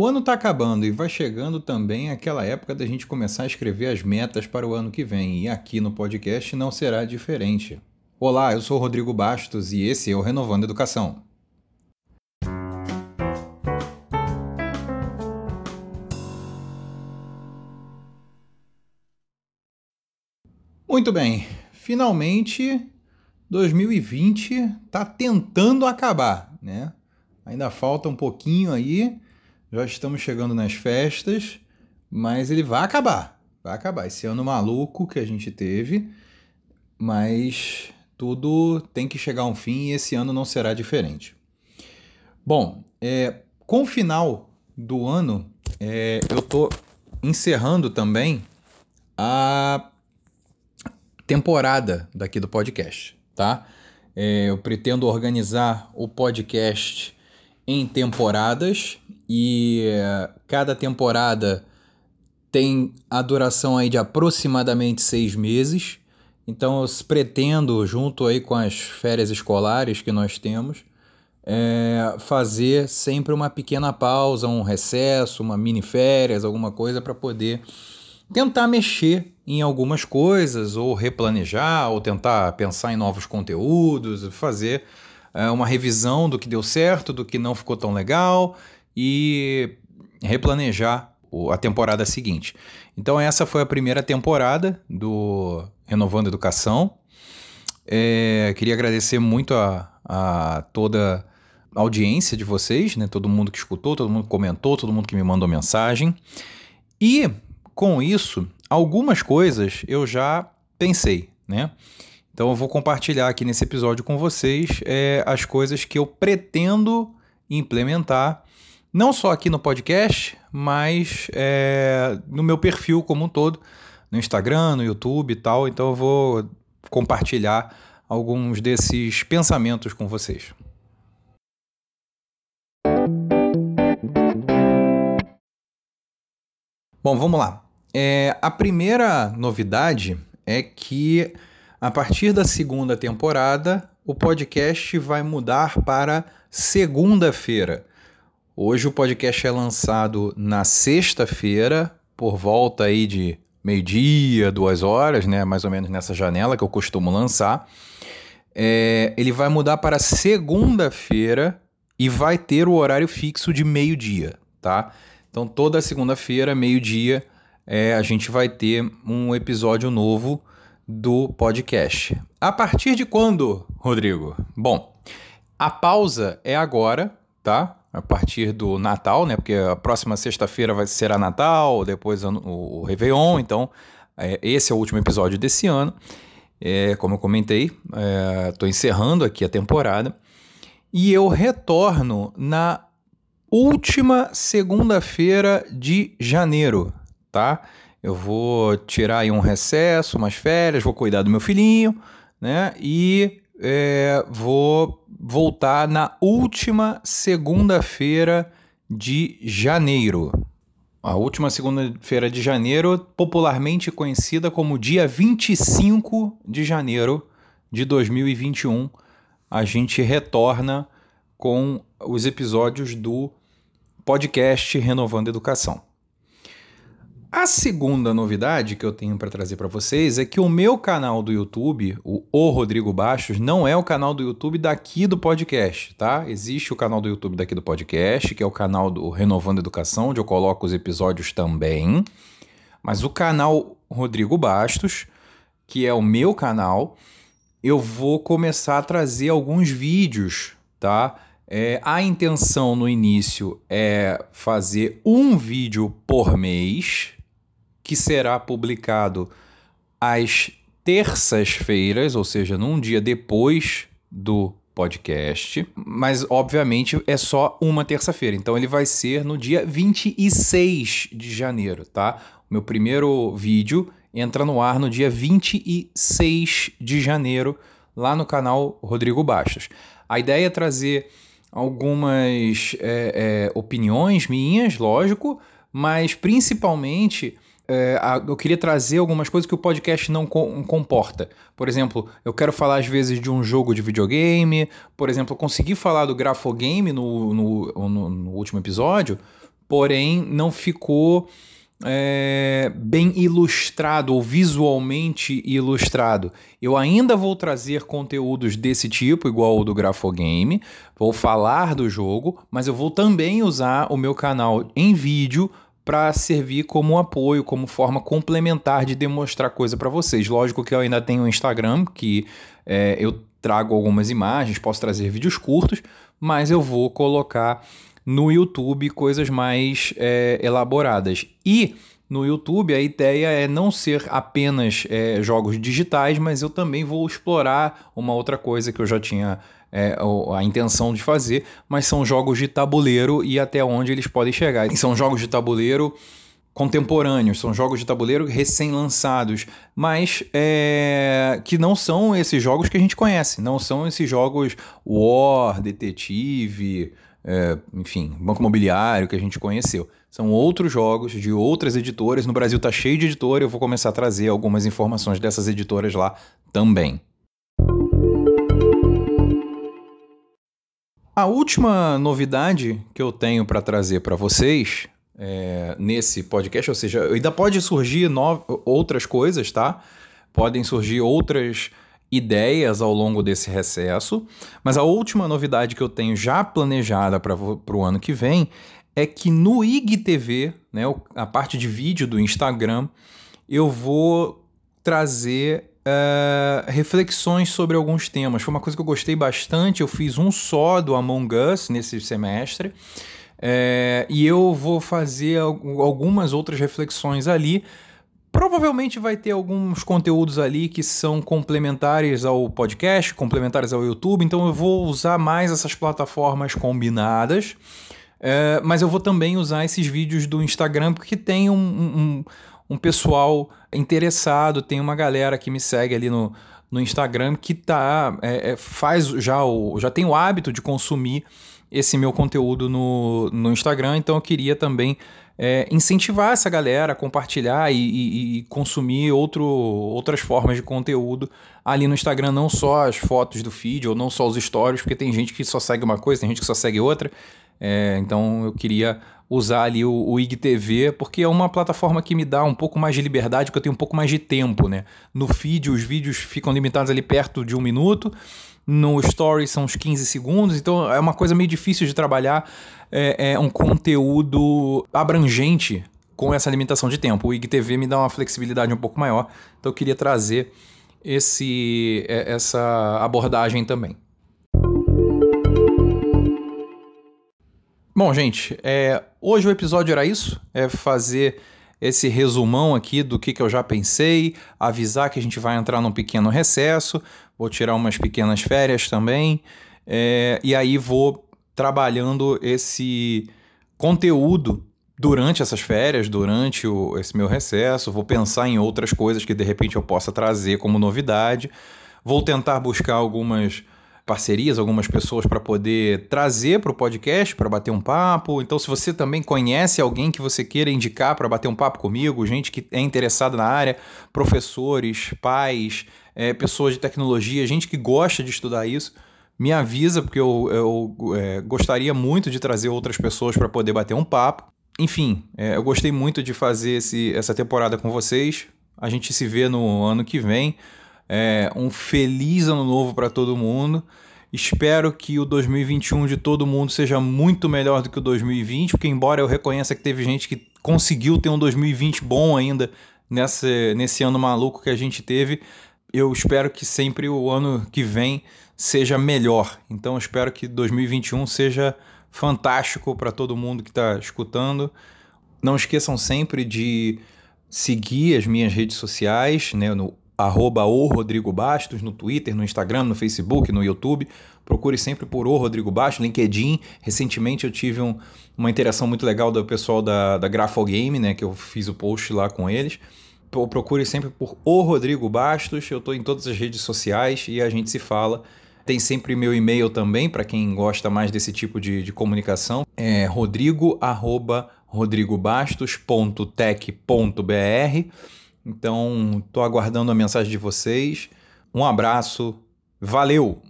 O ano está acabando e vai chegando também aquela época da gente começar a escrever as metas para o ano que vem, e aqui no podcast não será diferente. Olá, eu sou Rodrigo Bastos e esse é o Renovando Educação. Muito bem, finalmente 2020 está tentando acabar, né? Ainda falta um pouquinho aí, já estamos chegando nas festas, mas ele vai acabar, vai acabar. Esse ano maluco que a gente teve, mas tudo tem que chegar a um fim e esse ano não será diferente. Bom, é, com o final do ano, é, eu estou encerrando também a temporada daqui do podcast, tá? É, eu pretendo organizar o podcast em temporadas e é, cada temporada tem a duração aí de aproximadamente seis meses. Então eu pretendo, junto aí com as férias escolares que nós temos, é, fazer sempre uma pequena pausa, um recesso, uma mini férias, alguma coisa para poder tentar mexer em algumas coisas, ou replanejar, ou tentar pensar em novos conteúdos, fazer uma revisão do que deu certo, do que não ficou tão legal e replanejar a temporada seguinte. Então, essa foi a primeira temporada do Renovando Educação. É, queria agradecer muito a, a toda a audiência de vocês, né? todo mundo que escutou, todo mundo que comentou, todo mundo que me mandou mensagem. E com isso, algumas coisas eu já pensei, né? Então eu vou compartilhar aqui nesse episódio com vocês é, as coisas que eu pretendo implementar, não só aqui no podcast, mas é, no meu perfil como um todo, no Instagram, no YouTube e tal. Então eu vou compartilhar alguns desses pensamentos com vocês. Bom, vamos lá. É, a primeira novidade é que a partir da segunda temporada o podcast vai mudar para segunda-feira. Hoje o podcast é lançado na sexta-feira, por volta aí de meio-dia, duas horas, né? Mais ou menos nessa janela que eu costumo lançar. É, ele vai mudar para segunda-feira e vai ter o horário fixo de meio-dia, tá? Então toda segunda-feira, meio-dia, é, a gente vai ter um episódio novo do podcast. A partir de quando, Rodrigo? Bom, a pausa é agora, tá? A partir do Natal, né? Porque a próxima sexta-feira vai ser a Natal, depois o, Réveillon, então é, esse é o último episódio desse ano. É, como eu comentei, estou é, encerrando aqui a temporada e eu retorno na última segunda-feira de janeiro, tá? Eu vou tirar aí um recesso, umas férias, vou cuidar do meu filhinho, né? E é, vou voltar na última segunda-feira de janeiro. A última segunda-feira de janeiro, popularmente conhecida como dia 25 de janeiro de 2021, a gente retorna com os episódios do podcast Renovando Educação. A segunda novidade que eu tenho para trazer para vocês é que o meu canal do YouTube, o, o Rodrigo Baixos, não é o canal do YouTube daqui do podcast, tá? Existe o canal do YouTube daqui do podcast, que é o canal do Renovando Educação, onde eu coloco os episódios também. Mas o canal Rodrigo Bastos, que é o meu canal, eu vou começar a trazer alguns vídeos, tá? É, a intenção no início é fazer um vídeo por mês, que será publicado às terças-feiras, ou seja, num dia depois do podcast, mas obviamente é só uma terça-feira, então ele vai ser no dia 26 de janeiro, tá? O meu primeiro vídeo entra no ar no dia 26 de janeiro, lá no canal Rodrigo Bastos. A ideia é trazer algumas é, é, opiniões minhas, lógico, mas principalmente é, eu queria trazer algumas coisas que o podcast não comporta. Por exemplo, eu quero falar às vezes de um jogo de videogame. Por exemplo, eu consegui falar do Grafogame no, no, no, no último episódio, porém não ficou é, bem ilustrado ou visualmente ilustrado. Eu ainda vou trazer conteúdos desse tipo, igual o do Grafogame, vou falar do jogo, mas eu vou também usar o meu canal em vídeo para servir como apoio, como forma complementar de demonstrar coisa para vocês. Lógico que eu ainda tenho o Instagram, que é, eu trago algumas imagens, posso trazer vídeos curtos, mas eu vou colocar no YouTube coisas mais é, elaboradas. E no YouTube a ideia é não ser apenas é, jogos digitais, mas eu também vou explorar uma outra coisa que eu já tinha é, a intenção de fazer, mas são jogos de tabuleiro e até onde eles podem chegar. E são jogos de tabuleiro contemporâneos, são jogos de tabuleiro recém-lançados, mas é, que não são esses jogos que a gente conhece, não são esses jogos War, Detetive, é, enfim, Banco Imobiliário que a gente conheceu. São outros jogos de outras editoras. No Brasil tá cheio de editora, eu vou começar a trazer algumas informações dessas editoras lá também. A última novidade que eu tenho para trazer para vocês é, nesse podcast, ou seja, ainda pode surgir no... outras coisas, tá? Podem surgir outras ideias ao longo desse recesso, mas a última novidade que eu tenho já planejada para o ano que vem é que no IGTV, né, a parte de vídeo do Instagram, eu vou trazer uh, reflexões sobre alguns temas. Foi uma coisa que eu gostei bastante. Eu fiz um só do Among Us nesse semestre. É, e eu vou fazer algumas outras reflexões ali Provavelmente vai ter alguns conteúdos ali que são complementares ao podcast, complementares ao YouTube, então eu vou usar mais essas plataformas combinadas. É, mas eu vou também usar esses vídeos do Instagram porque tem um, um, um, pessoal interessado, tem uma galera que me segue ali no, no Instagram que tá, é, é, faz já, o, já tem o hábito de consumir esse meu conteúdo no, no Instagram, então eu queria também é, incentivar essa galera a compartilhar e, e, e, consumir outro, outras formas de conteúdo ali no Instagram, não só as fotos do feed ou não só os stories, porque tem gente que só segue uma coisa, tem gente que só segue outra. É, então eu queria usar ali o, o IGTV, porque é uma plataforma que me dá um pouco mais de liberdade, porque eu tenho um pouco mais de tempo, né? No feed, os vídeos ficam limitados ali perto de um minuto no Story são uns 15 segundos, então é uma coisa meio difícil de trabalhar é, é um conteúdo abrangente com essa limitação de tempo. O IGTV me dá uma flexibilidade um pouco maior, então eu queria trazer esse, é, essa abordagem também. Bom, gente, é, hoje o episódio era isso: é fazer esse resumão aqui do que, que eu já pensei, avisar que a gente vai entrar num pequeno recesso, vou tirar umas pequenas férias também, é, e aí vou trabalhando esse conteúdo durante essas férias, durante o, esse meu recesso, vou pensar em outras coisas que de repente eu possa trazer como novidade, vou tentar buscar algumas parcerias, algumas pessoas para poder trazer para o podcast, para bater um papo. Então, se você também conhece alguém que você queira indicar para bater um papo comigo, gente que é interessada na área, professores, pais, é, pessoas de tecnologia, gente que gosta de estudar isso, me avisa, porque eu, eu é, gostaria muito de trazer outras pessoas para poder bater um papo. Enfim, é, eu gostei muito de fazer esse, essa temporada com vocês. A gente se vê no ano que vem. É, um feliz ano novo para todo mundo. Espero que o 2021 de todo mundo seja muito melhor do que o 2020, porque embora eu reconheça que teve gente que conseguiu ter um 2020 bom ainda nessa, nesse ano maluco que a gente teve, eu espero que sempre o ano que vem seja melhor. Então espero que 2021 seja fantástico para todo mundo que está escutando. Não esqueçam sempre de seguir as minhas redes sociais, né, no arroba o Rodrigo Bastos, no Twitter, no Instagram, no Facebook, no YouTube. Procure sempre por o Rodrigo Bastos, LinkedIn. Recentemente eu tive um, uma interação muito legal do pessoal da, da Grafogame, né, que eu fiz o post lá com eles. Procure sempre por o Rodrigo Bastos. Eu estou em todas as redes sociais e a gente se fala. Tem sempre meu e-mail também, para quem gosta mais desse tipo de, de comunicação. É rodrigo.rodrigobastos.tech.br. Então, estou aguardando a mensagem de vocês. Um abraço, valeu!